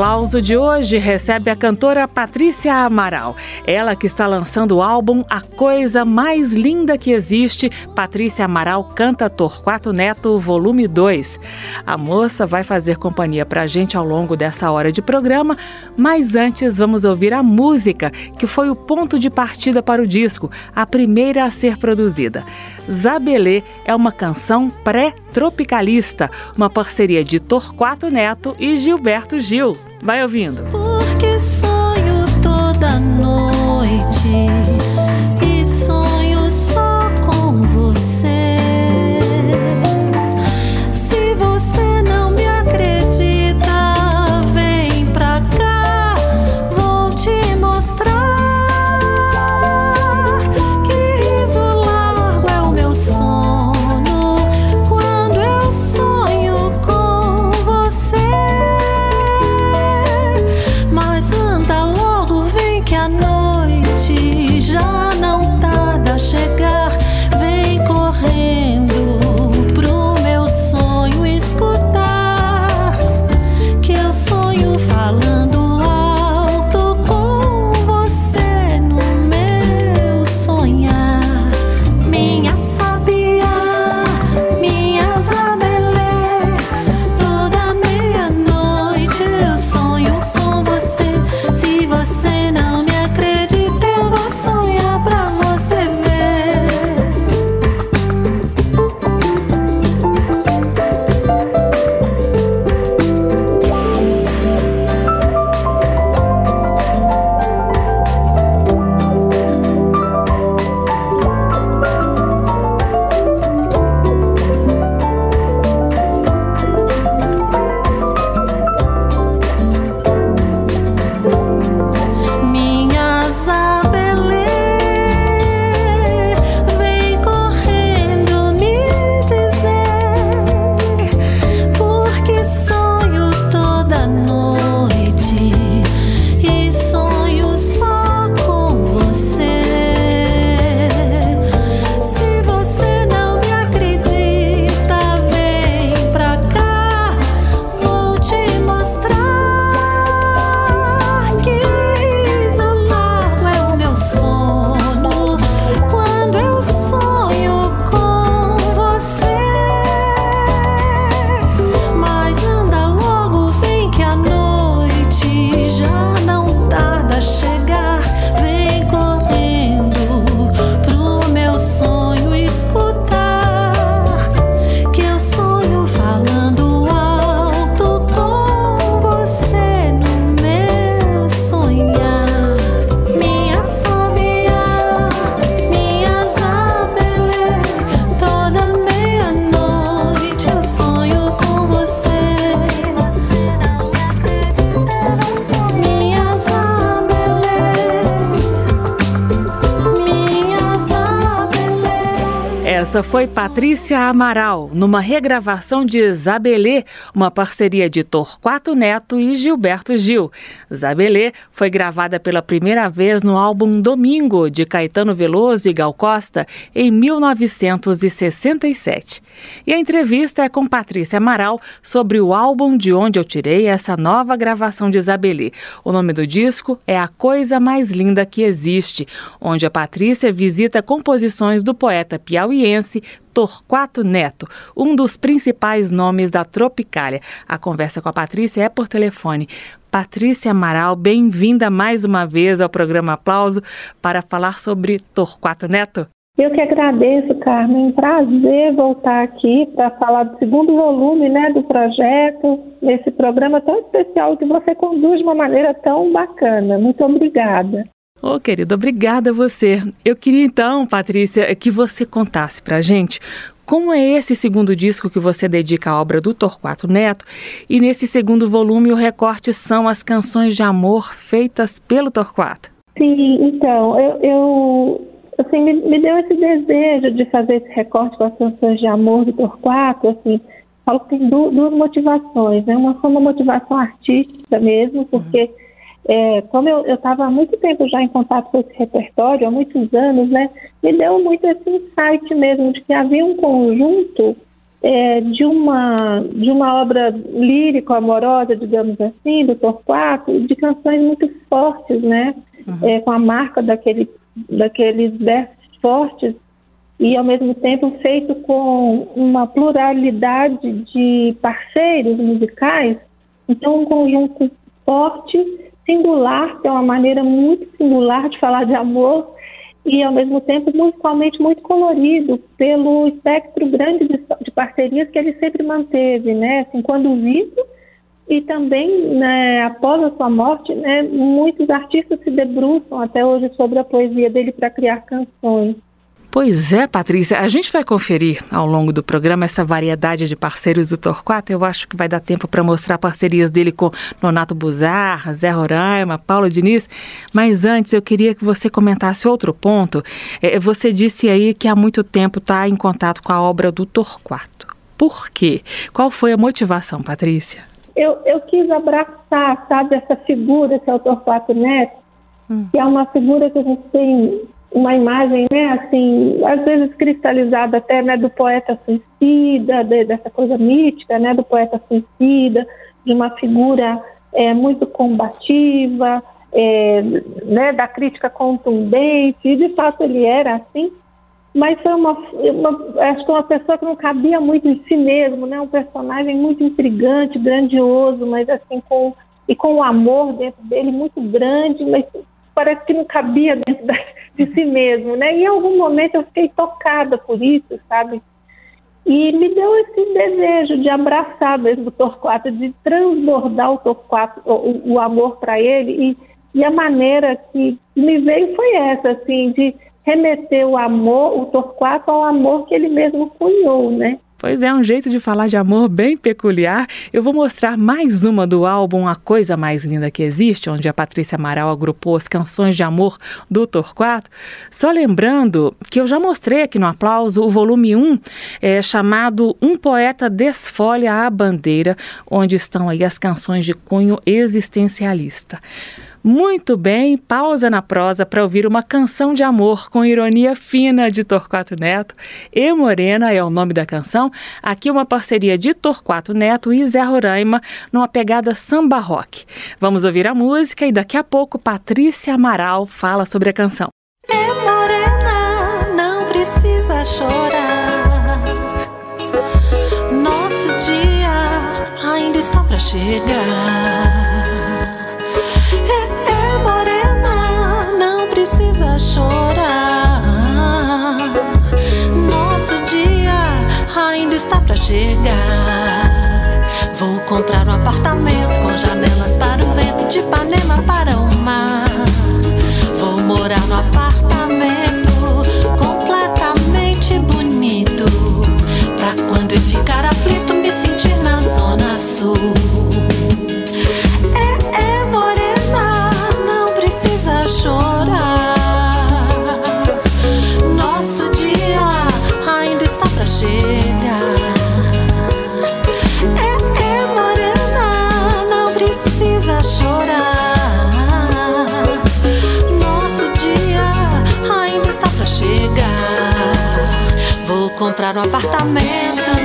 aplauso de hoje recebe a cantora Patrícia Amaral. Ela que está lançando o álbum A Coisa Mais Linda que Existe. Patrícia Amaral canta Torquato Neto, volume 2. A moça vai fazer companhia pra gente ao longo dessa hora de programa, mas antes vamos ouvir a música que foi o ponto de partida para o disco, a primeira a ser produzida. Zabelê é uma canção pré-tropicalista, uma parceria de Torquato Neto e Gilberto Gil. Vai ouvindo. Porque sonho toda noite Essa foi Patrícia Amaral, numa regravação de Zabelê, uma parceria de Torquato Neto e Gilberto Gil. Zabelê foi gravada pela primeira vez no álbum Domingo, de Caetano Veloso e Gal Costa, em 1967. E a entrevista é com Patrícia Amaral sobre o álbum de onde eu tirei essa nova gravação de Zabelê. O nome do disco é A Coisa Mais Linda que Existe, onde a Patrícia visita composições do poeta piauiense Torquato Neto, um dos principais nomes da Tropicália. A conversa com a Patrícia é por telefone. Patrícia Amaral, bem-vinda mais uma vez ao programa Aplauso para falar sobre Torquato Neto. Eu que agradeço, Carmen. Prazer voltar aqui para falar do segundo volume né, do projeto, nesse programa tão especial que você conduz de uma maneira tão bacana. Muito obrigada. Ô, querido, obrigada a você. Eu queria então, Patrícia, que você contasse pra gente Como é esse segundo disco que você dedica à obra do Torquato Neto? E nesse segundo volume, o recorte são as canções de amor feitas pelo Torquato. Sim, então, eu, eu assim, me, me, deu esse desejo de fazer esse recorte com as canções de amor do Torquato, assim, falo que tem du duas motivações, né? Uma foi uma motivação artística mesmo, porque uhum. É, como eu estava há muito tempo já em contato com esse repertório, há muitos anos, né? Me deu muito esse insight mesmo de que havia um conjunto é, de uma de uma obra lírico amorosa, digamos assim, do Torquato, de canções muito fortes, né? Uhum. É, com a marca daquele, daqueles versos fortes e ao mesmo tempo feito com uma pluralidade de parceiros musicais, então um conjunto forte, singular, que é uma maneira muito singular de falar de amor e ao mesmo tempo musicalmente muito colorido pelo espectro grande de, de parcerias que ele sempre manteve, né? Assim, quando vivo e também né, após a sua morte, né, muitos artistas se debruçam até hoje sobre a poesia dele para criar canções. Pois é, Patrícia, a gente vai conferir ao longo do programa essa variedade de parceiros do Torquato. Eu acho que vai dar tempo para mostrar parcerias dele com Nonato Buzar, Zé Roraima, Paulo Diniz. Mas antes, eu queria que você comentasse outro ponto. É, você disse aí que há muito tempo está em contato com a obra do Torquato. Por quê? Qual foi a motivação, Patrícia? Eu, eu quis abraçar, sabe, essa figura que é o Torquato Neto, hum. que é uma figura que a gente tem uma imagem, né, assim, às vezes cristalizada até, né, do poeta suicida, de, dessa coisa mítica, né, do poeta suicida, de uma figura é, muito combativa, é, né, da crítica contundente, e de fato ele era assim, mas foi uma, uma, acho que uma pessoa que não cabia muito em si mesmo, né, um personagem muito intrigante, grandioso, mas assim, com, e com o amor dentro dele muito grande, mas parece que não cabia dentro de si mesmo, né? E em algum momento eu fiquei tocada por isso, sabe? E me deu esse desejo de abraçar mesmo o Torquato, de transbordar o Torquato, o, o amor para ele. E, e a maneira que me veio foi essa, assim, de remeter o amor, o Torquato ao amor que ele mesmo cunhou, né? Pois é, um jeito de falar de amor bem peculiar. Eu vou mostrar mais uma do álbum A Coisa Mais Linda Que Existe, onde a Patrícia Amaral agrupou as canções de amor do Torquato. Só lembrando que eu já mostrei aqui no Aplauso o volume 1, é, chamado Um Poeta Desfolha a Bandeira, onde estão aí as canções de cunho existencialista. Muito bem, pausa na prosa para ouvir uma canção de amor com ironia fina de Torquato Neto. E Morena é o nome da canção. Aqui uma parceria de Torquato Neto e Zé Roraima numa pegada samba rock. Vamos ouvir a música e daqui a pouco Patrícia Amaral fala sobre a canção. É morena, não precisa chorar. Nosso dia ainda está para chegar. Chegar. Vou comprar um apartamento comprar um apartamento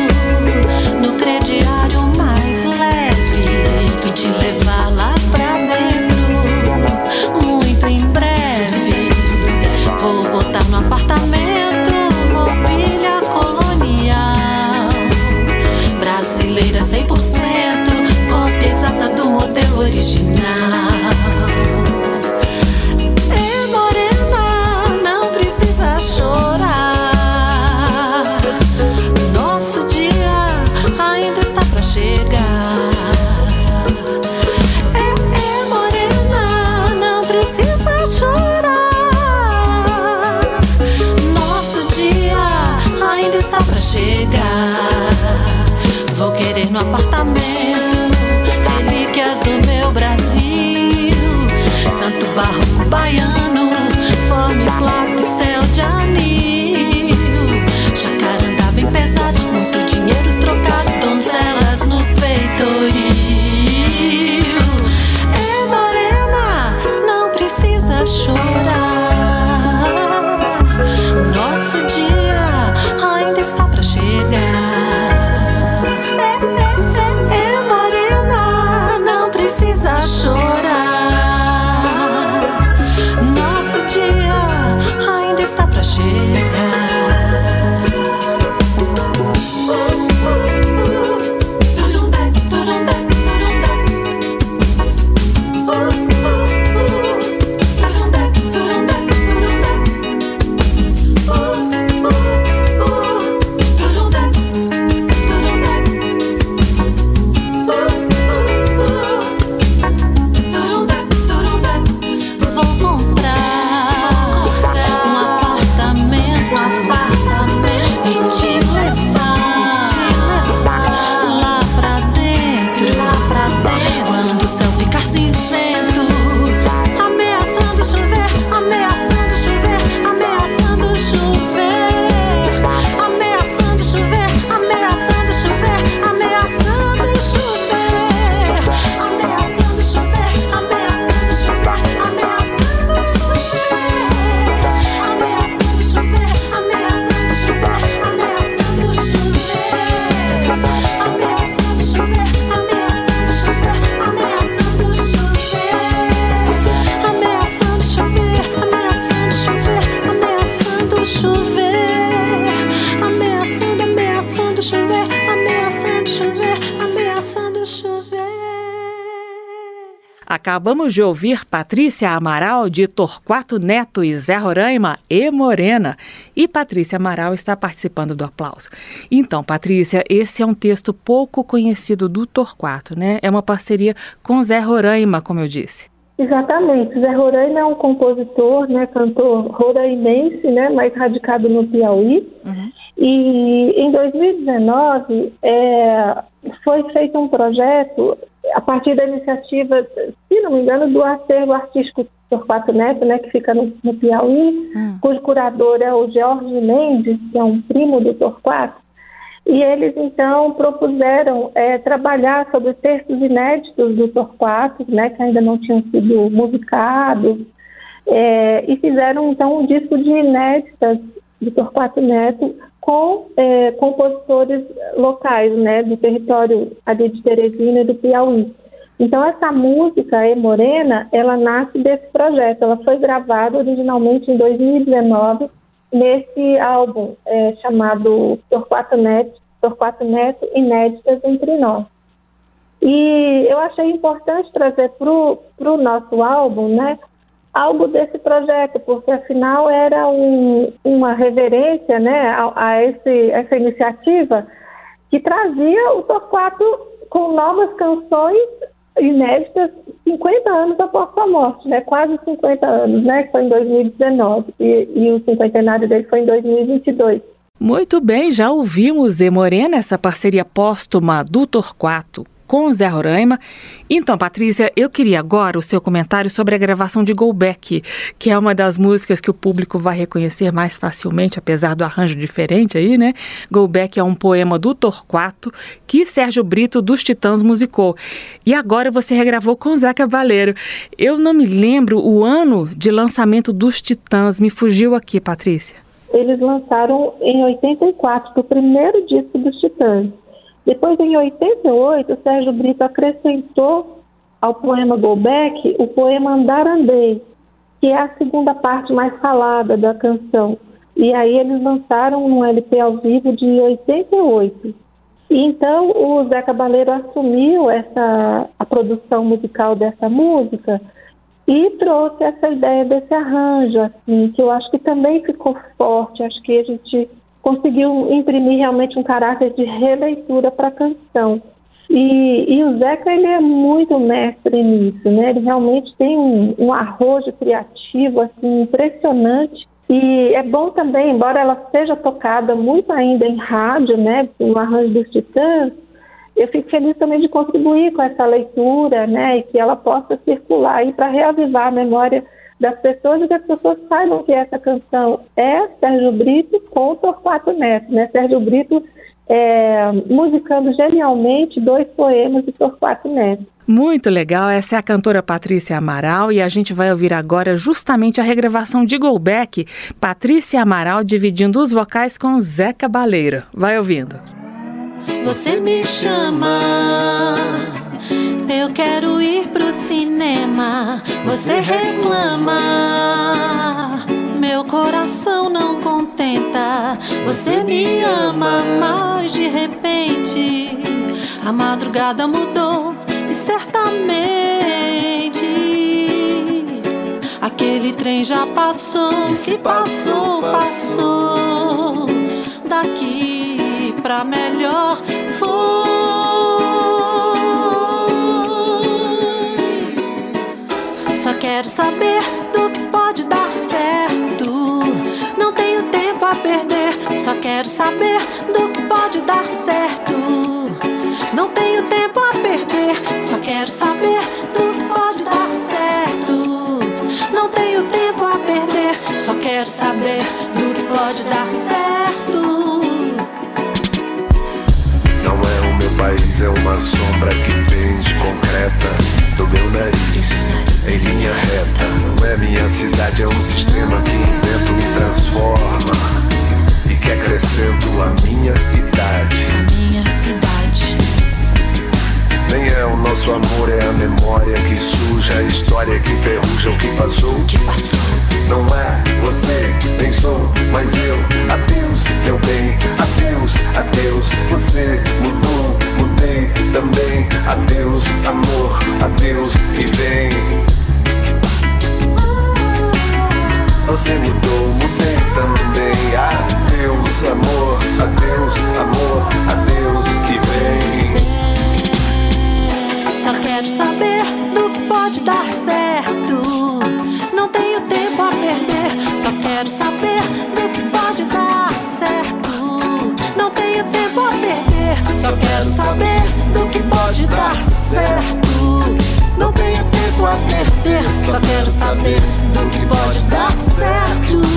de ouvir Patrícia Amaral de Torquato Neto e Zé Roraima e Morena. E Patrícia Amaral está participando do aplauso. Então, Patrícia, esse é um texto pouco conhecido do Torquato, né? É uma parceria com Zé Roraima, como eu disse. Exatamente. Zé Roraima é um compositor, né, cantor roraimense, né, mais radicado no Piauí. Uhum. E em 2019 é, foi feito um projeto a partir da iniciativa, se não me engano, do acervo artístico Torquato Neto, né, que fica no, no Piauí, uhum. cujo curador é o Jorge Mendes, que é um primo do Torquato. E eles então propuseram é, trabalhar sobre textos inéditos do Torquato, né, que ainda não tinham sido musicados, é, e fizeram então um disco de inéditas do Torquato Neto com é, compositores locais, né, do território ali de Teresina e do Piauí. Então essa música, E Morena, ela nasce desse projeto. Ela foi gravada originalmente em 2019 nesse álbum é, chamado Torquato Neto, Torquato Neto Inéditas Entre Nós. E eu achei importante trazer para o nosso álbum, né, algo desse projeto, porque afinal era um, uma reverência, né, a, a esse, essa iniciativa que trazia o Torquato com novas canções inéditas 50 anos após sua morte, né? Quase 50 anos, né? Foi em 2019 e, e o cinquentenário dele foi em 2022. Muito bem, já ouvimos E Morena, essa parceria póstuma do Torquato com Zé Roraima. Então, Patrícia, eu queria agora o seu comentário sobre a gravação de Golbeck, que é uma das músicas que o público vai reconhecer mais facilmente, apesar do arranjo diferente aí, né? Golbeck é um poema do Torquato que Sérgio Brito dos Titãs musicou. E agora você regravou com Zé Cavaleiro. Eu não me lembro o ano de lançamento dos Titãs, me fugiu aqui, Patrícia. Eles lançaram em 84, o primeiro disco dos Titãs. Depois, em 88, o Sérgio Brito acrescentou ao poema Golbeck o poema Andar Andei, que é a segunda parte mais falada da canção. E aí eles lançaram um LP ao vivo de 88. E então o Zé Cabaleiro assumiu essa, a produção musical dessa música e trouxe essa ideia desse arranjo, assim, que eu acho que também ficou forte. Acho que a gente conseguiu imprimir realmente um caráter de releitura para a canção. E, e, o Zeca ele é muito mestre nisso, né? Ele realmente tem um, um arrojo criativo assim impressionante. E é bom também, embora ela seja tocada muito ainda em rádio, né, no arranjo dos Titãs, eu fico feliz também de contribuir com essa leitura, né, e que ela possa circular aí para reavivar a memória das pessoas e que as pessoas saibam que essa canção é Sérgio Brito com Torquato Neto, né? Sérgio Brito é, musicando genialmente dois poemas de Torquato Neto. Muito legal, essa é a cantora Patrícia Amaral e a gente vai ouvir agora justamente a regravação de Golbeck, Patrícia Amaral dividindo os vocais com Zé Cabaleiro. Vai ouvindo. Você me chama eu quero ir pro você reclama. Meu coração não contenta, você me ama, mas de repente a madrugada mudou e certamente aquele trem já passou. E se passou, passou. Daqui pra melhor quero saber do que pode dar certo. Não tenho tempo a perder, só quero saber do que pode dar certo. Não tenho tempo a perder, só quero saber do que pode dar certo. Não tenho tempo a perder, só quero saber do que pode dar certo. Não é o meu país, é uma sombra que pende concreta do meu nariz em linha reta. Não é minha cidade, é um sistema que invento e transforma. E que acrescento a minha idade. A minha idade. Nem é o nosso amor, é a memória que suja, a história que ferruja o que passou. Que passou. Não é você, nem sou, mas eu. Adeus, meu bem, adeus, adeus. Você mudou, também. Adeus, amor, adeus que vem. Você mudou, mudei também. Adeus, amor, adeus, amor, adeus que vem. Só quero saber do que pode dar certo. Não tenho tempo a perder. Só quero saber do que pode dar certo. Não tenho tempo a perder. Só quero saber que pode dar certo. Não tenho tempo a perder. Só quero saber do que pode dar certo.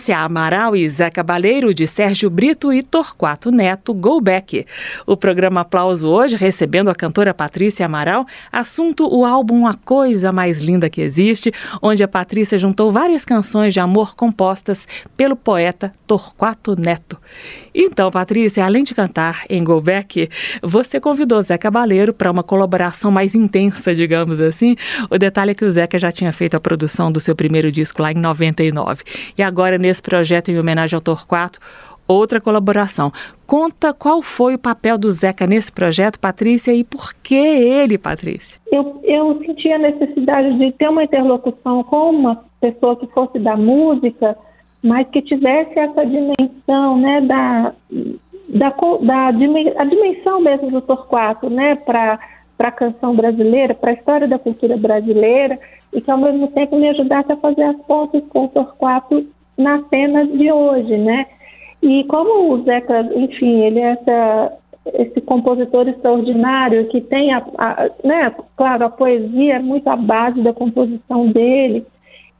Patrícia Amaral e Zé Cabaleiro, de Sérgio Brito e Torquato Neto, Go Back. O programa Aplauso hoje, recebendo a cantora Patrícia Amaral, assunto o álbum A Coisa Mais Linda Que Existe, onde a Patrícia juntou várias canções de amor compostas pelo poeta Torquato Neto. Então, Patrícia, além de cantar em Go Back, você convidou Zé Cabaleiro para uma colaboração mais intensa, digamos assim. O detalhe é que o Zeca já tinha feito a produção do seu primeiro disco lá em 99. E agora, nesse projeto em homenagem ao Torquato, outra colaboração. Conta qual foi o papel do Zeca nesse projeto, Patrícia, e por que ele, Patrícia? Eu, eu senti a necessidade de ter uma interlocução com uma pessoa que fosse da música, mas que tivesse essa dimensão, né, da, da, da a dimensão mesmo do Torquato, né, para a canção brasileira, para a história da cultura brasileira, e que ao mesmo tempo me ajudasse a fazer as pontes com o Torquato nas cenas de hoje, né? E como o Zeca, enfim, ele é essa, esse compositor extraordinário que tem, a, a- né, claro, a poesia é muito a base da composição dele,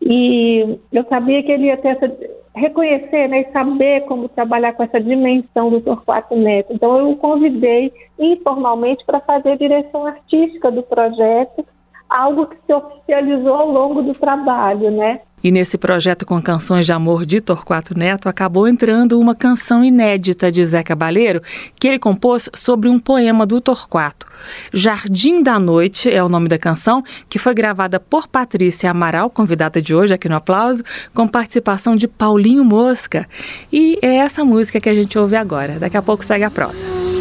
e eu sabia que ele ia ter essa, reconhecer né, e saber como trabalhar com essa dimensão do Torquato Neto. Então eu o convidei informalmente para fazer a direção artística do projeto, algo que se oficializou ao longo do trabalho, né? E nesse projeto com canções de amor de Torquato Neto acabou entrando uma canção inédita de Zé Cabaleiro que ele compôs sobre um poema do Torquato. Jardim da Noite é o nome da canção, que foi gravada por Patrícia Amaral, convidada de hoje aqui no Aplauso, com participação de Paulinho Mosca. E é essa música que a gente ouve agora. Daqui a pouco segue a prosa.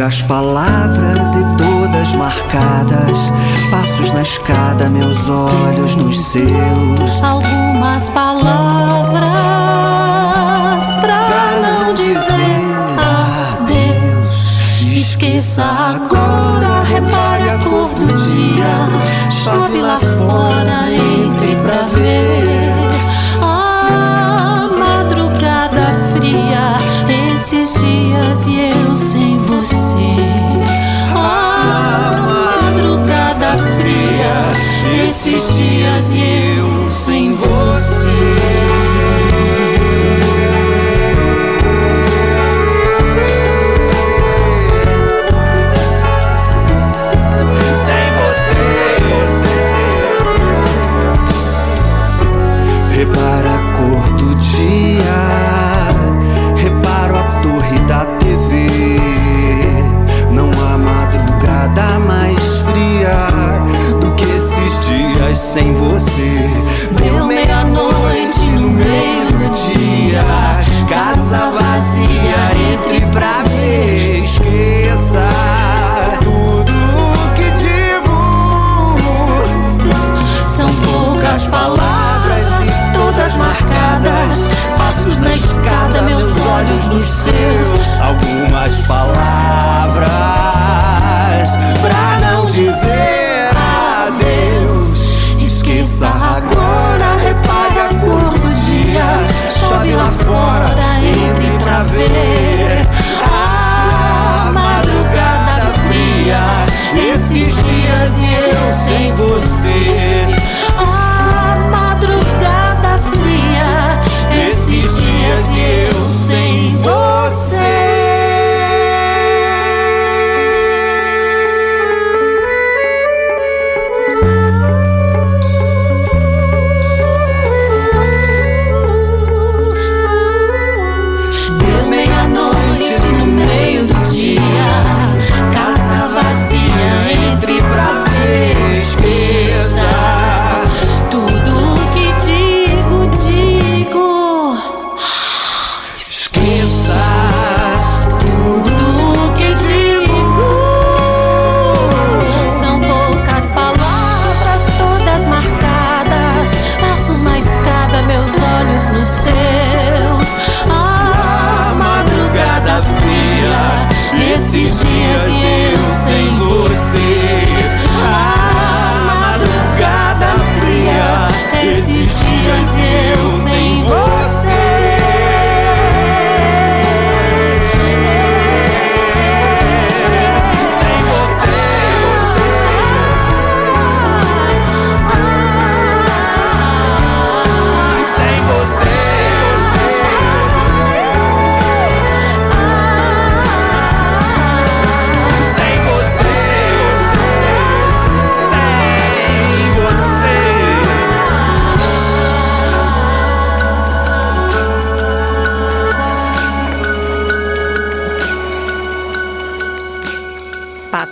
Poucas palavras e todas marcadas. Passos na escada, meus olhos nos seus. algumas palavras pra não dizer adeus. Esqueça agora, repare a cor do dia. Chove lá fora, entre dias e eu sem Repara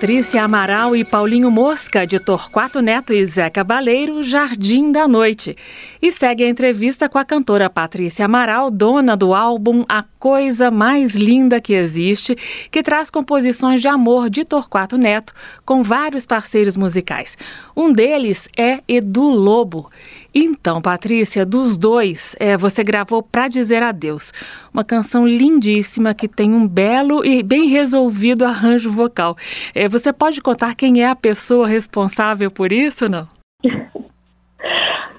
Patrícia Amaral e Paulinho Mosca, de Torquato Neto e Zeca Baleiro, Jardim da Noite. E segue a entrevista com a cantora Patrícia Amaral, dona do álbum A Coisa Mais Linda que Existe, que traz composições de amor de Torquato Neto, com vários parceiros musicais. Um deles é Edu Lobo. Então, Patrícia, dos dois, é, você gravou Pra Dizer Adeus, uma canção lindíssima que tem um belo e bem resolvido arranjo vocal. É, você pode contar quem é a pessoa responsável por isso, não?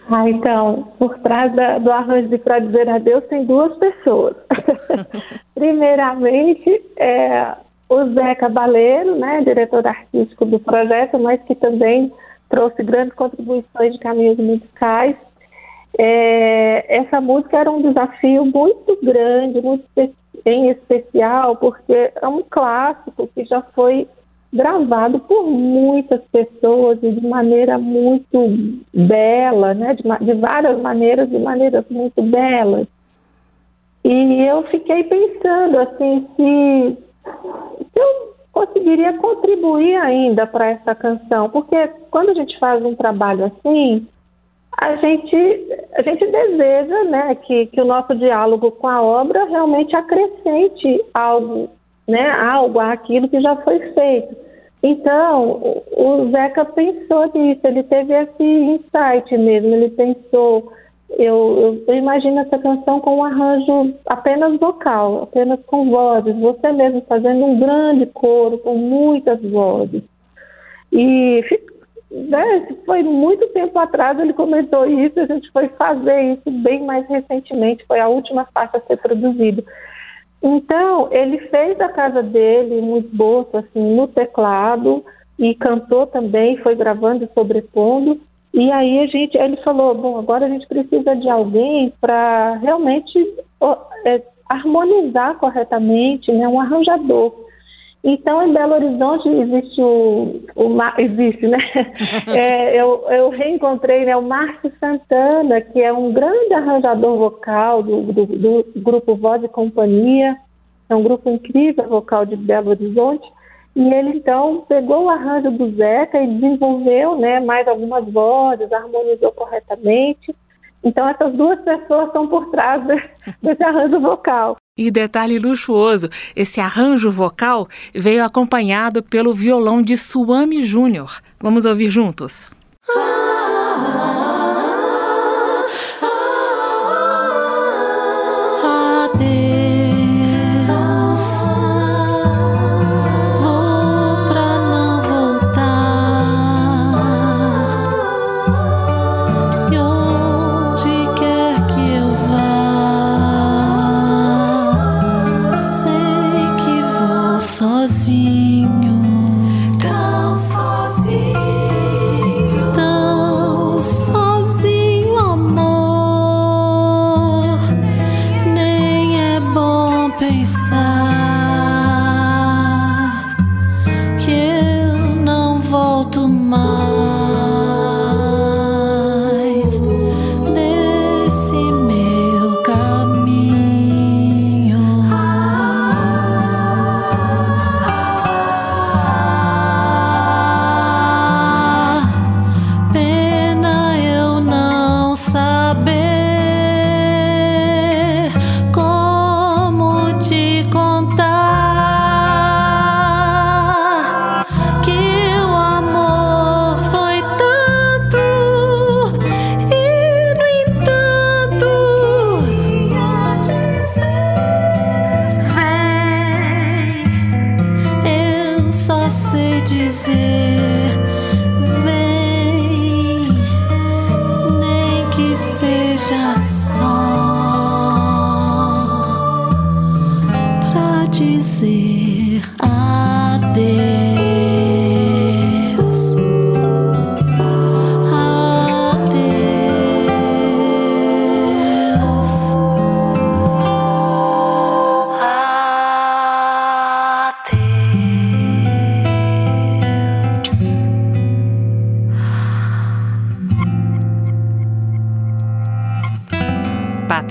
Ah, então, por trás da, do arranjo de Pra Dizer Adeus tem duas pessoas. Primeiramente, é, o Zé Cabaleiro, né, diretor artístico do projeto, mas que também trouxe grandes contribuições de caminhos musicais. É, essa música era um desafio muito grande, muito em especial, porque é um clássico que já foi gravado por muitas pessoas e de maneira muito bela, né? de, de várias maneiras, de maneiras muito belas. E eu fiquei pensando assim, se, se eu conseguiria contribuir ainda para essa canção, porque quando a gente faz um trabalho assim, a gente, a gente deseja né, que, que o nosso diálogo com a obra realmente acrescente algo, né, algo àquilo que já foi feito. Então, o Zeca pensou nisso, ele teve esse insight mesmo, ele pensou eu, eu, imagino essa canção com um arranjo apenas vocal, apenas com vozes, você mesmo fazendo um grande coro com muitas vozes. E né, foi muito tempo atrás ele comentou isso, a gente foi fazer isso bem mais recentemente, foi a última faixa a ser produzida. Então, ele fez a casa dele um esboço assim, no teclado e cantou também, foi gravando e sobrepondo. E aí a gente, ele falou, bom, agora a gente precisa de alguém para realmente é, harmonizar corretamente, né, um arranjador. Então, em Belo Horizonte existe o, o existe, né? É, eu, eu reencontrei né, o Márcio Santana, que é um grande arranjador vocal do, do, do grupo Voz e Companhia, é um grupo incrível vocal de Belo Horizonte. E ele então pegou o arranjo do Zeca e desenvolveu né, mais algumas vozes, harmonizou corretamente. Então essas duas pessoas estão por trás desse arranjo vocal. E detalhe luxuoso, esse arranjo vocal veio acompanhado pelo violão de Suami Júnior. Vamos ouvir juntos. Ah, sozinho, tão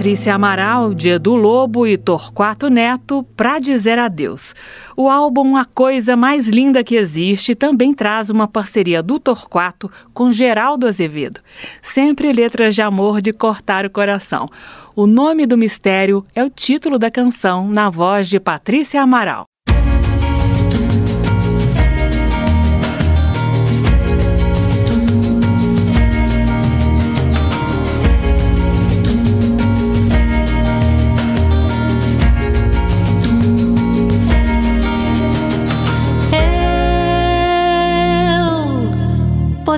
Patrícia Amaral, de Edu Lobo e Torquato Neto, Pra Dizer Adeus. O álbum A Coisa Mais Linda Que Existe também traz uma parceria do Torquato com Geraldo Azevedo. Sempre letras de amor de cortar o coração. O nome do mistério é o título da canção, na voz de Patrícia Amaral.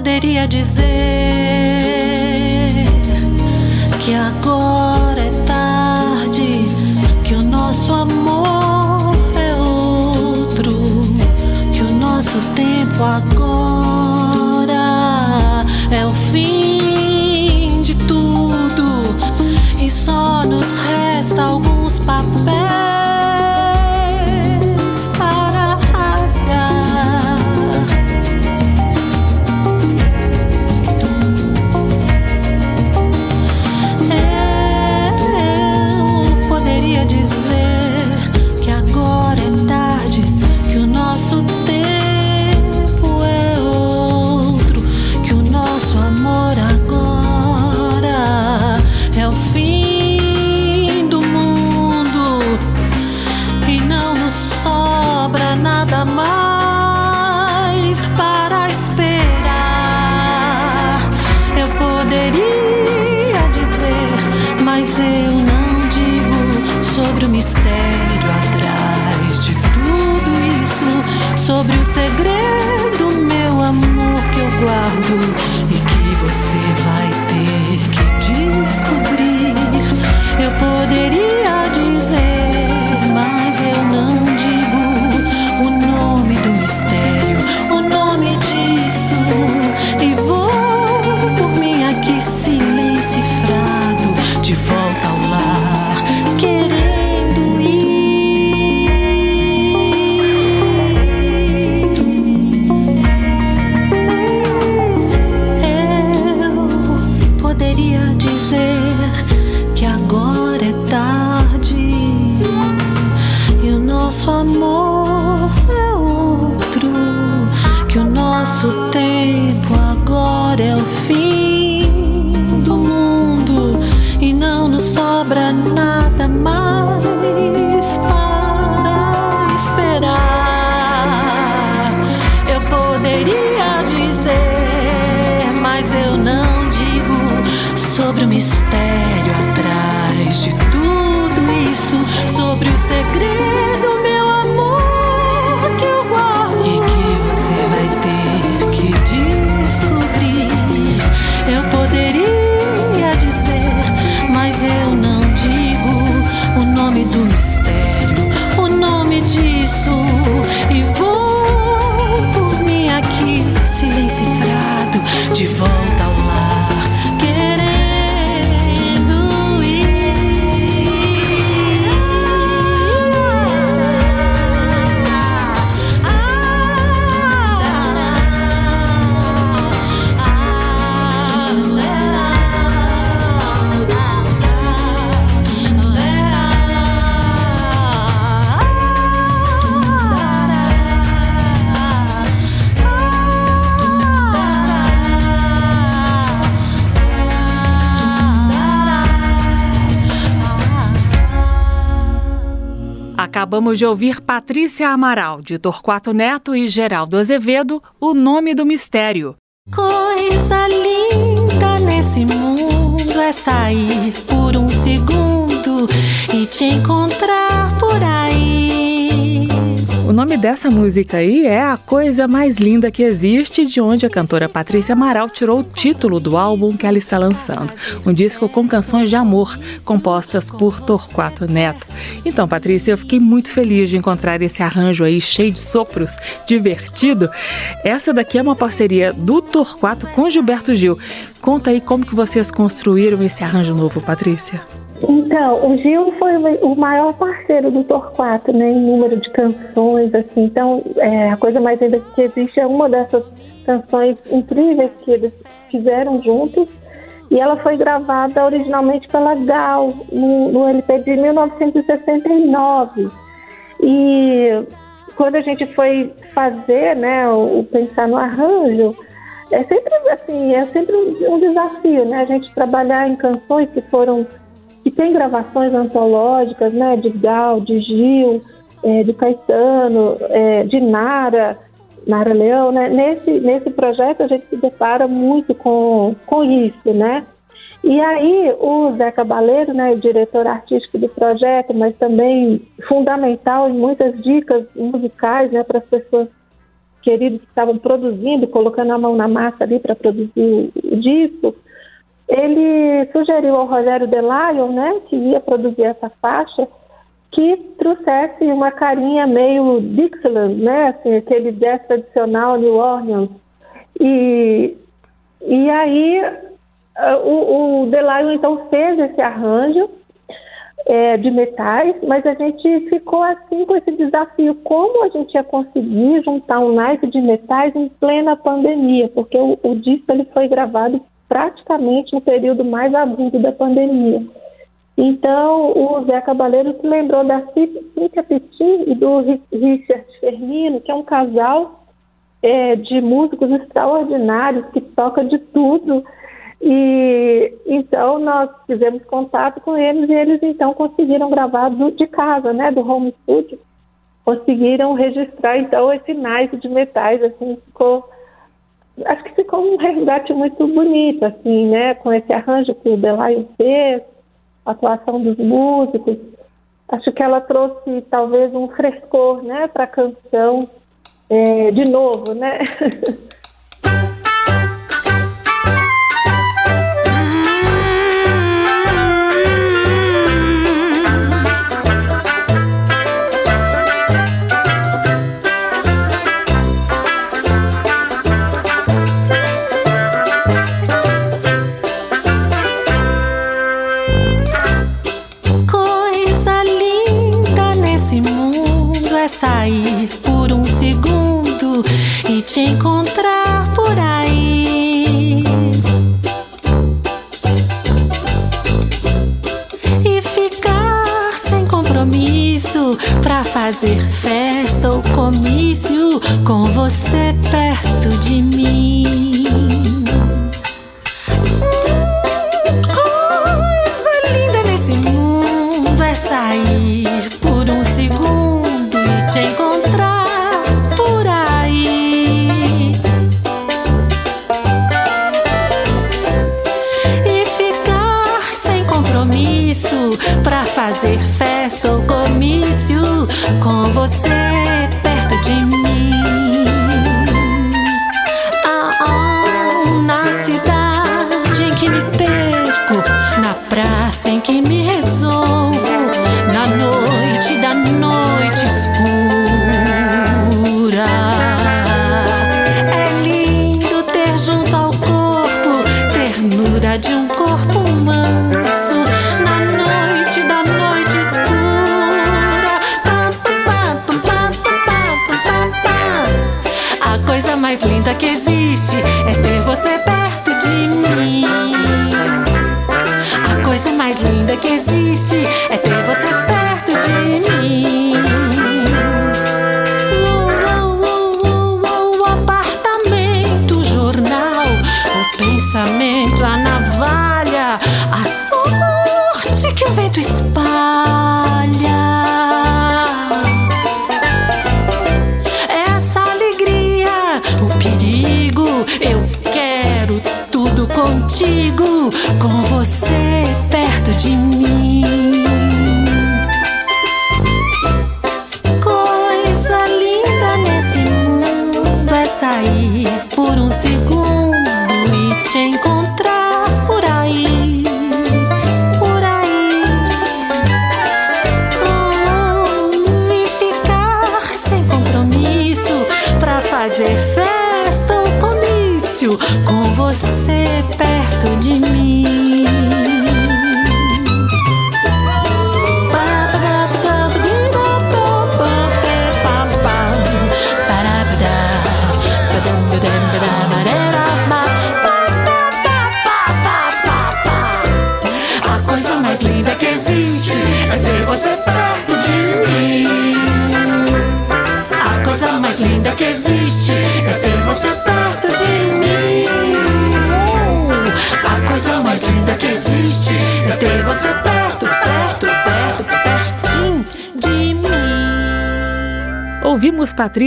Poderia dizer que agora Acabamos de ouvir Patrícia Amaral, de Torquato Neto e Geraldo Azevedo, O Nome do Mistério. Coisa linda nesse mundo é sair por um segundo e te encontrar por aí. Nome dessa música aí é A Coisa Mais Linda que Existe, de onde a cantora Patrícia Amaral tirou o título do álbum que ela está lançando. Um disco com canções de amor, compostas por Torquato Neto. Então, Patrícia, eu fiquei muito feliz de encontrar esse arranjo aí cheio de sopros, divertido. Essa daqui é uma parceria do Torquato com Gilberto Gil. Conta aí como que vocês construíram esse arranjo novo, Patrícia. Então, o Gil foi o maior parceiro do Torquato, né, em número de canções, assim. Então, é, a coisa mais linda que existe é uma dessas canções incríveis que eles fizeram juntos. E ela foi gravada originalmente pela Gal, no, no LP de 1969. E quando a gente foi fazer, né, o, o pensar no arranjo, é sempre assim, é sempre um, desafio, né? A gente trabalhar em canções que foram que tem gravações antológicas, né, de Gal, de Gil, é, de Caetano, é, de Nara, Nara Leão, né? Nesse, nesse projeto a gente se depara muito com, com isso, né? E aí o Zé Cabaleiro, né, diretor artístico do projeto, mas também fundamental em muitas dicas musicais, né, para as pessoas queridas que estavam produzindo, colocando a mão na massa ali para produzir o disco, ele sugeriu ao Rogério Delayon, né, que ia produzir essa faixa, que trouxesse uma carinha meio Dixieland, né, assim, aquele jazz tradicional New Orleans. E, e aí o, o Delayon então fez esse arranjo é, de metais, mas a gente ficou assim com esse desafio, como a gente ia conseguir juntar um naipe de metais em plena pandemia, porque o, o disco ele foi gravado praticamente no período mais agudo da pandemia. Então, o Zé Cabaleiro se lembrou da Cíntia Petit e do Richard Fermino, que é um casal é, de músicos extraordinários que toca de tudo. E então nós fizemos contato com eles e eles então conseguiram gravar do, de casa, né, do home studio, conseguiram registrar então esse naipe de metais, assim, ficou acho que ficou um resgate muito bonito, assim, né? Com esse arranjo que o Delaio fez, a atuação dos músicos. Acho que ela trouxe talvez um frescor, né, para a canção é, de novo, né? pra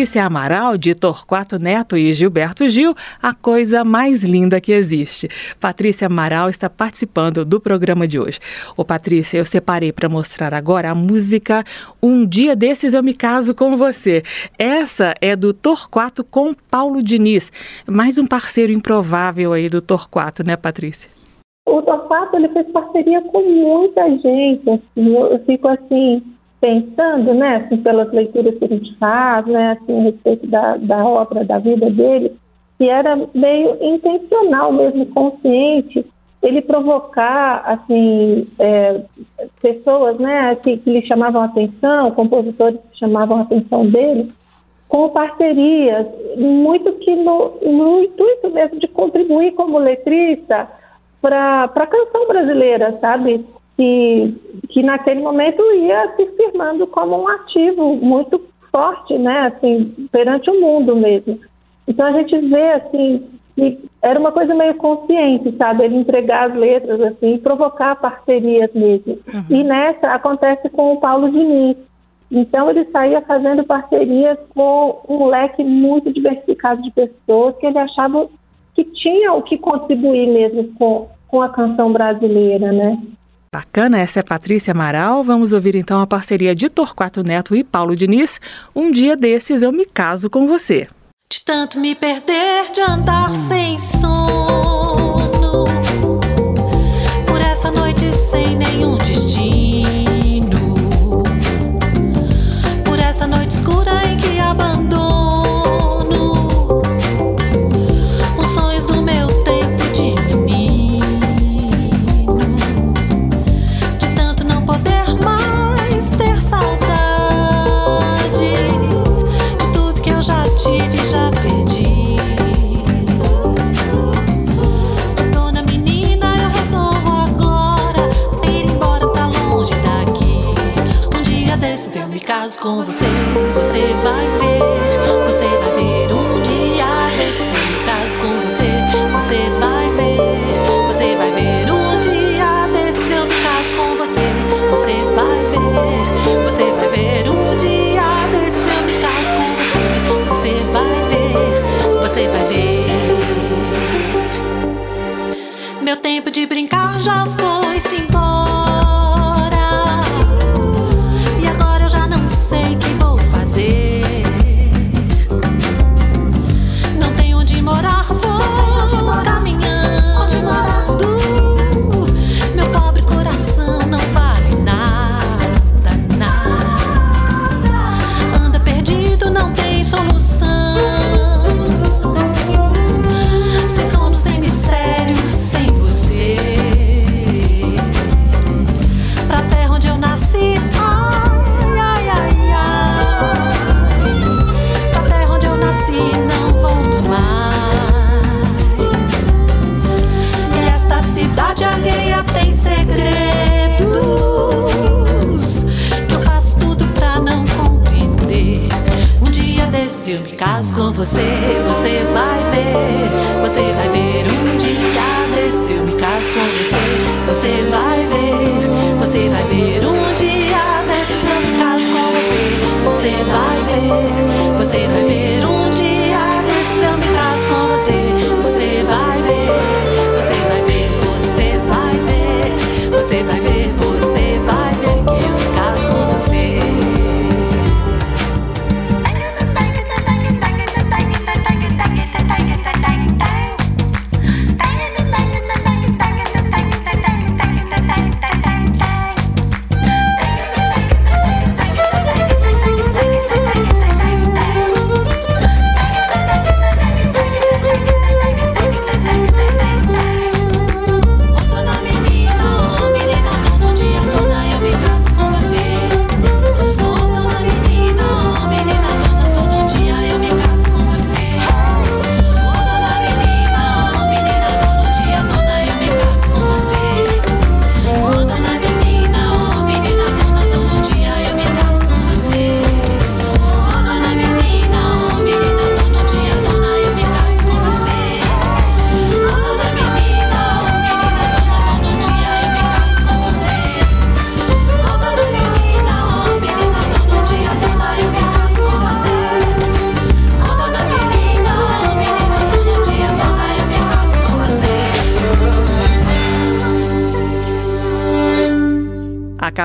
Patrícia Amaral, de Torquato Neto e Gilberto Gil, a coisa mais linda que existe. Patrícia Amaral está participando do programa de hoje. Ô Patrícia, eu separei para mostrar agora a música Um Dia Desses Eu Me Caso Com Você. Essa é do Torquato com Paulo Diniz, mais um parceiro improvável aí do Torquato, né Patrícia? O Torquato ele fez parceria com muita gente, assim, eu, fico assim pensando, né, assim, pelas leituras que a gente faz, né, assim, a respeito da, da obra, da vida dele, que era meio intencional mesmo, consciente, ele provocar, assim, é, pessoas, né, que, que lhe chamavam atenção, compositores que chamavam atenção dele, com parcerias, muito que no, no intuito mesmo de contribuir como letrista para a canção brasileira, sabe? Que, que naquele momento ia se firmando como um ativo muito forte, né? Assim, perante o mundo mesmo. Então a gente vê assim que era uma coisa meio consciente, sabe? Ele entregar as letras assim, e provocar parcerias mesmo. E nessa acontece com o Paulo Diniz. Então ele saía fazendo parcerias com um leque muito diversificado de pessoas que ele achava que tinham o que contribuir mesmo com, com a canção brasileira, né? Bacana, essa é Patrícia Amaral. Vamos ouvir então a parceria de Torquato Neto e Paulo Diniz. Um dia desses eu me caso com você. De tanto me perder, de andar sem sono.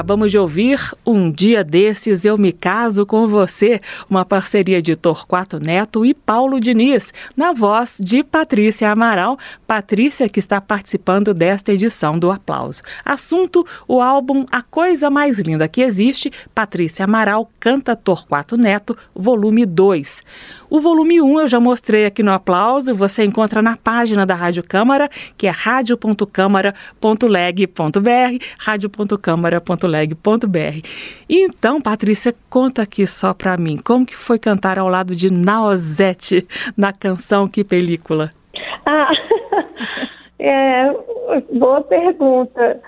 Acabamos de ouvir Um Dia Desses Eu Me Caso com Você, uma parceria de Torquato Neto e Paulo Diniz, na voz de Patrícia Amaral. Patrícia que está participando desta edição do Aplauso. Assunto: o álbum A Coisa Mais Linda Que Existe, Patrícia Amaral canta Torquato Neto, volume 2. O volume 1 eu já mostrei aqui no aplauso, você encontra na página da Rádio Câmara, que é radio.câmara.leg.br, radio.câmara.leg.br. Então, Patrícia, conta aqui só para mim, como que foi cantar ao lado de Naozete na canção Que Película? Ah, é, boa pergunta.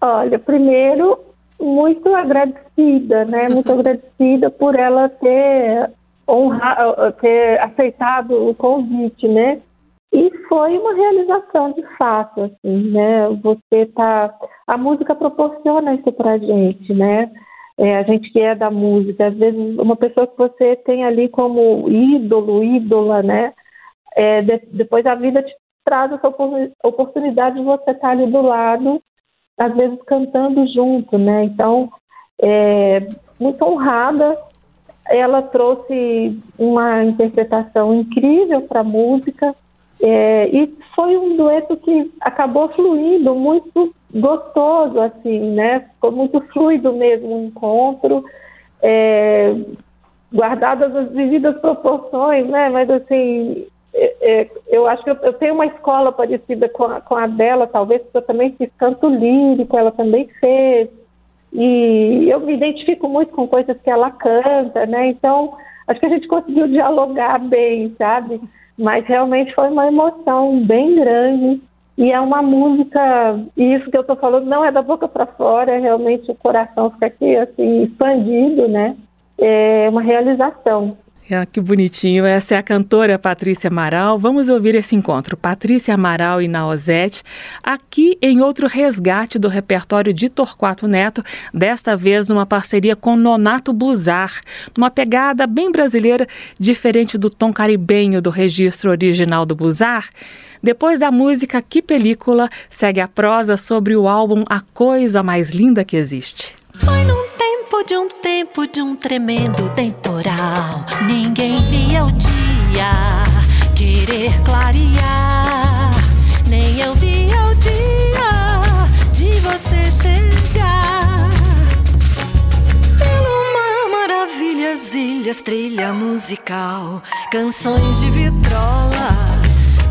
Olha, primeiro, muito agradecida, né? Muito agradecida por ela ter honrar, ter aceitado o convite, né? E foi uma realização de fato, assim, né? Você tá, a música proporciona isso pra gente, né? É, a gente que é da música, às vezes uma pessoa que você tem ali como ídolo, ídola, né? É, de, depois a vida te traz essa oportunidade de você estar ali do lado, às vezes cantando junto, né? Então, é, muito honrada ela trouxe uma interpretação incrível para a música é, e foi um dueto que acabou fluindo muito gostoso, assim, né? Ficou muito fluido mesmo o encontro, é, guardadas as devidas proporções, né? Mas assim, é, é, eu acho que eu, eu, tenho uma escola parecida com a, com a dela, talvez, porque eu também fiz canto lírico, ela também fez. E eu me identifico muito com coisas que ela canta, né? Então, acho que a gente conseguiu dialogar bem, sabe? Mas realmente foi uma emoção bem grande. E é uma música, e isso que eu estou falando não é da boca para fora, é realmente o coração fica aqui assim, expandido, né? É uma realização. Ah, que bonitinho. Essa é a cantora Patrícia Amaral. Vamos ouvir esse encontro. Patrícia Amaral e Naozete, aqui em outro resgate do repertório de Torquato Neto, desta vez uma parceria com Nonato Buzar, uma pegada bem brasileira, diferente do tom caribenho do registro original do Buzar. Depois da música Que Película, segue a prosa sobre o álbum A Coisa Mais Linda Que Existe. Foi num tempo de um tempo de um tremendo temporal. Ninguém via o dia querer clarear. Nem eu via o dia de você chegar. Pelo mar, maravilhas, ilhas, trilha musical. Canções de vitrola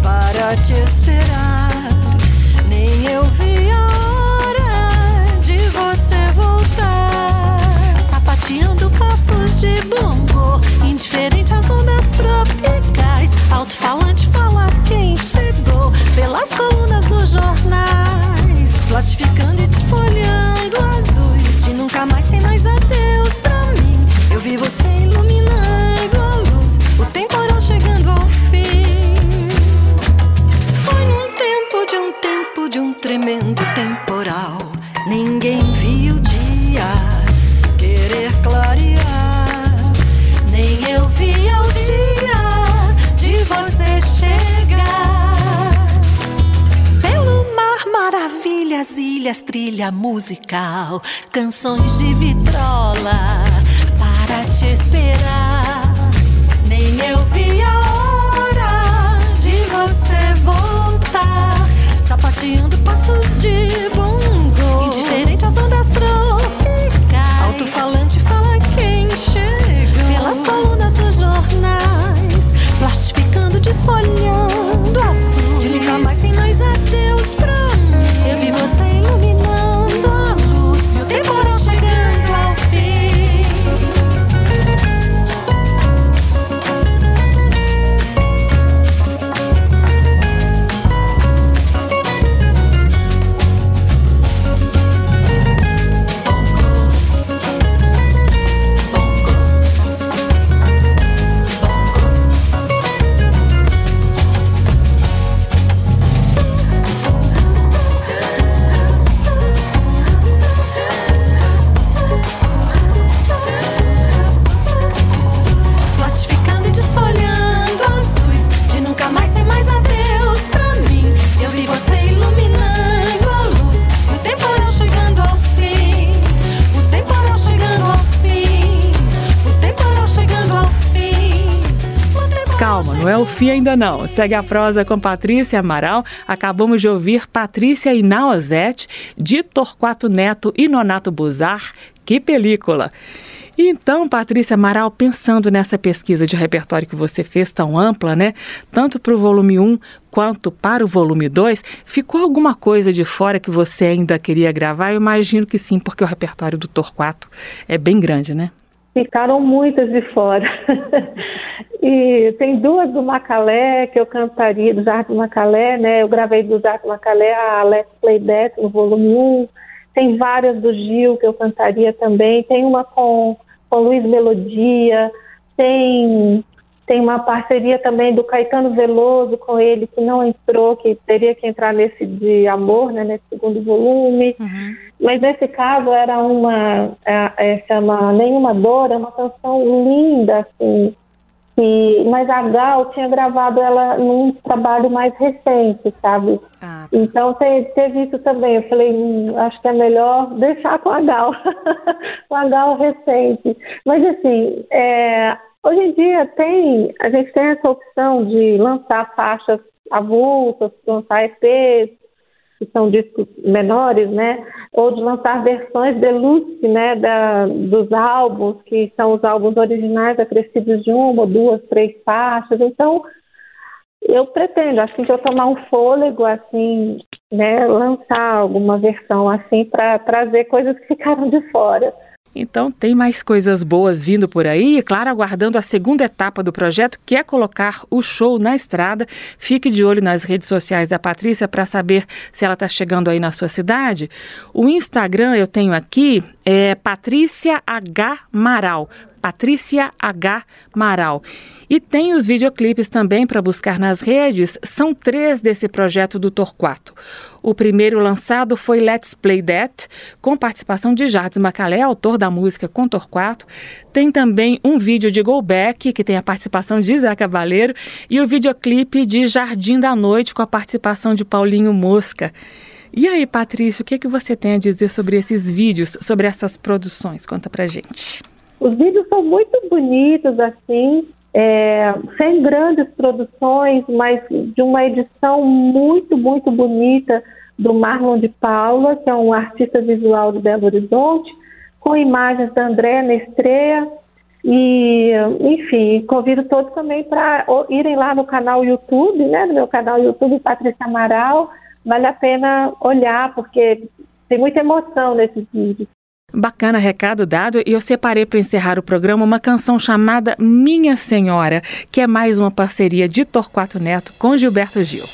para te esperar. Nem eu via a tateando passos de bongo, indiferente às ondas tropicais. Alto-falante fala quem chegou pelas colunas dos jornais, plastificando e desfolhando azuis de nunca mais sem mais adeus pra mim. Eu vi você iluminando a luz, o temporal chegando ao fim. Foi num tempo de um tempo de um tremendo temporal. Ninguém viu o dia querer clarear. Nem eu via o dia de você chegar. Pelo mar, maravilhas, ilhas, trilha musical, canções de vitrola para te esperar. Nem eu vi a hora de você voltar, sapateando passos de bongo, indiferente às fim ainda não. Segue a prosa com Patrícia Amaral. Acabamos de ouvir Patrícia Inaozete, de Torquato Neto e Nonato Buzar. Que película! Então, Patrícia Amaral, pensando nessa pesquisa de repertório que você fez tão ampla, né? Tanto para o volume 1 quanto para o volume 2, ficou alguma coisa de fora que você ainda queria gravar? Eu imagino que sim, porque o repertório do Torquato é bem grande, né? Ficaram muitas de fora. e tem duas do Macalé que eu cantaria, do Jardim Macalé, né? Eu gravei do Jardim Macalé a Let's Play That no volume 1. Tem várias do Gil que eu cantaria também. Tem uma com com Luiz Melodia, tem, tem uma parceria também do Caetano Veloso com ele, que não entrou, que teria que entrar nesse de amor, né, nesse segundo volume. Uhum. Mas nesse caso era uma, é, é, chama Nenhuma Dor, é uma canção linda, assim, e, mas a Gal tinha gravado ela num trabalho mais recente, sabe? Ah, tá. Então te, teve isso também. Eu falei, hum, acho que é melhor deixar com a Gal, com a Gal recente. Mas assim, é, hoje em dia tem, a gente tem essa opção de lançar faixas avulsas, lançar EPs, que são discos menores, né? Ou de lançar versões deluxe, né? Da, dos álbuns, que são os álbuns originais acrescidos de uma, duas, três faixas. Então, eu pretendo, assim que eu tomar um fôlego, assim, né? Lançar alguma versão assim para trazer coisas que ficaram de fora. Então tem mais coisas boas vindo por aí, e claro, aguardando a segunda etapa do projeto, que é colocar o show na estrada. Fique de olho nas redes sociais da Patrícia para saber se ela está chegando aí na sua cidade. O Instagram eu tenho aqui é Patrícia H. Maral. Patrícia H. Maral. E tem os videoclipes também para buscar nas redes. São três desse projeto do Torquato. O primeiro lançado foi Let's Play That, com participação de Jardim Macalé, autor da música com Torquato. Tem também um vídeo de Go Back, que tem a participação de Zé Cavaleiro, e o videoclipe de Jardim da Noite, com a participação de Paulinho Mosca. E aí, Patrícia, o que, é que você tem a dizer sobre esses vídeos, sobre essas produções? Conta pra gente. Os vídeos são muito bonitos, assim, é, sem grandes produções, mas de uma edição muito, muito bonita do Marlon de Paula, que é um artista visual de Belo Horizonte, com imagens da André Nestreia. E, enfim, convido todos também para irem lá no canal YouTube, né, no meu canal YouTube, Patrícia Amaral. Vale a pena olhar, porque tem muita emoção nesses vídeos. Bacana recado dado e eu separei para encerrar o programa uma canção chamada Minha Senhora, que é mais uma parceria de Torquato Neto com Gilberto Gil.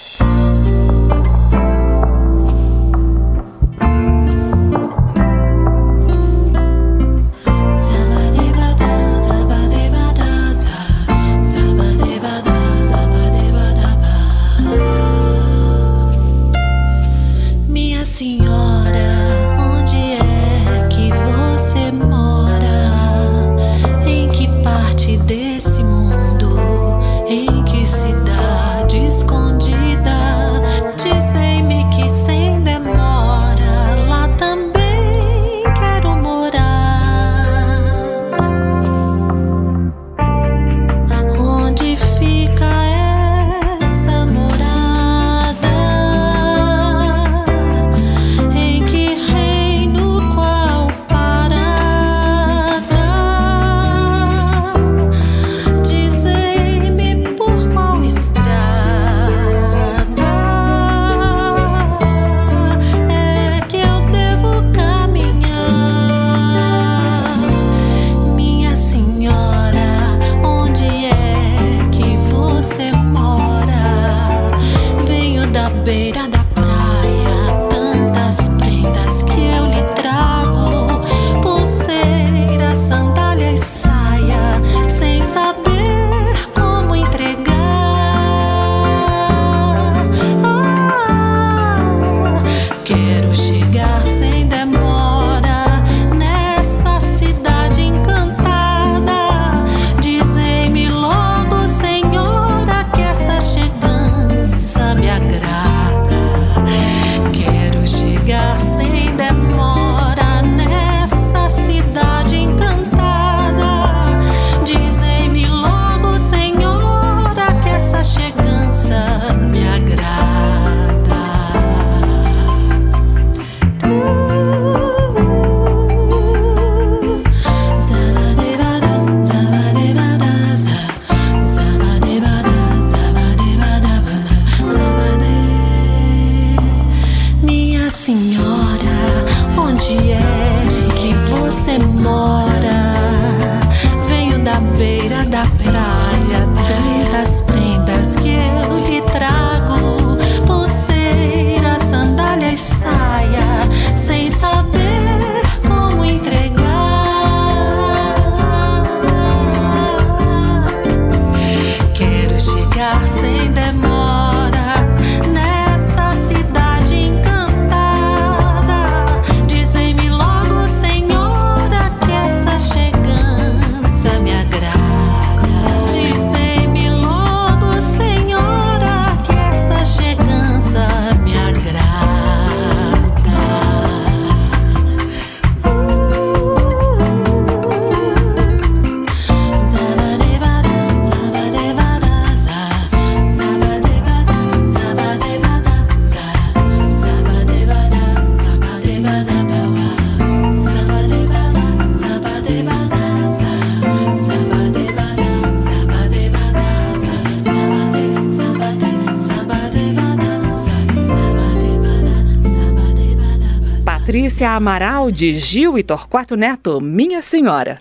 Amaral de Gil e Torquato Neto, Minha Senhora.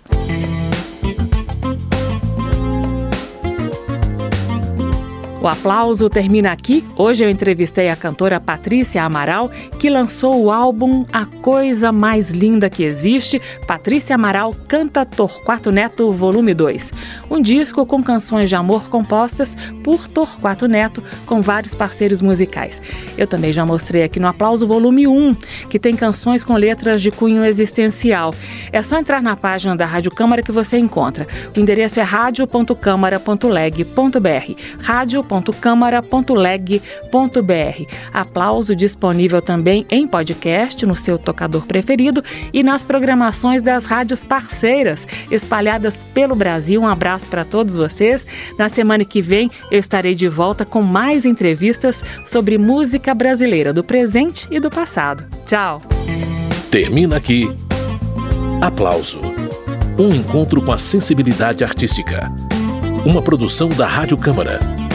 O aplauso termina aqui. Hoje eu entrevistei a cantora Patrícia Amaral, que lançou o álbum A Coisa Mais Linda que Existe. Patrícia Amaral canta Torquato Neto, volume 2. Um disco com canções de amor compostas por Torquato Neto, com vários parceiros musicais. Eu também já mostrei aqui no Aplauso volume 1, que tem canções com letras de cunho existencial. É só entrar na página da Rádio Câmara que você encontra. O endereço é radio.câmara.leg.br. www.câmara.leg.br. Aplauso disponível também em podcast no seu tocador preferido e nas programações das rádios parceiras espalhadas pelo Brasil. Um abraço para todos vocês. Na semana que vem eu estarei de volta com mais entrevistas sobre música brasileira do presente e do passado. Tchau. Termina aqui. Aplauso. Um encontro com a sensibilidade artística. Uma produção da Rádio Câmara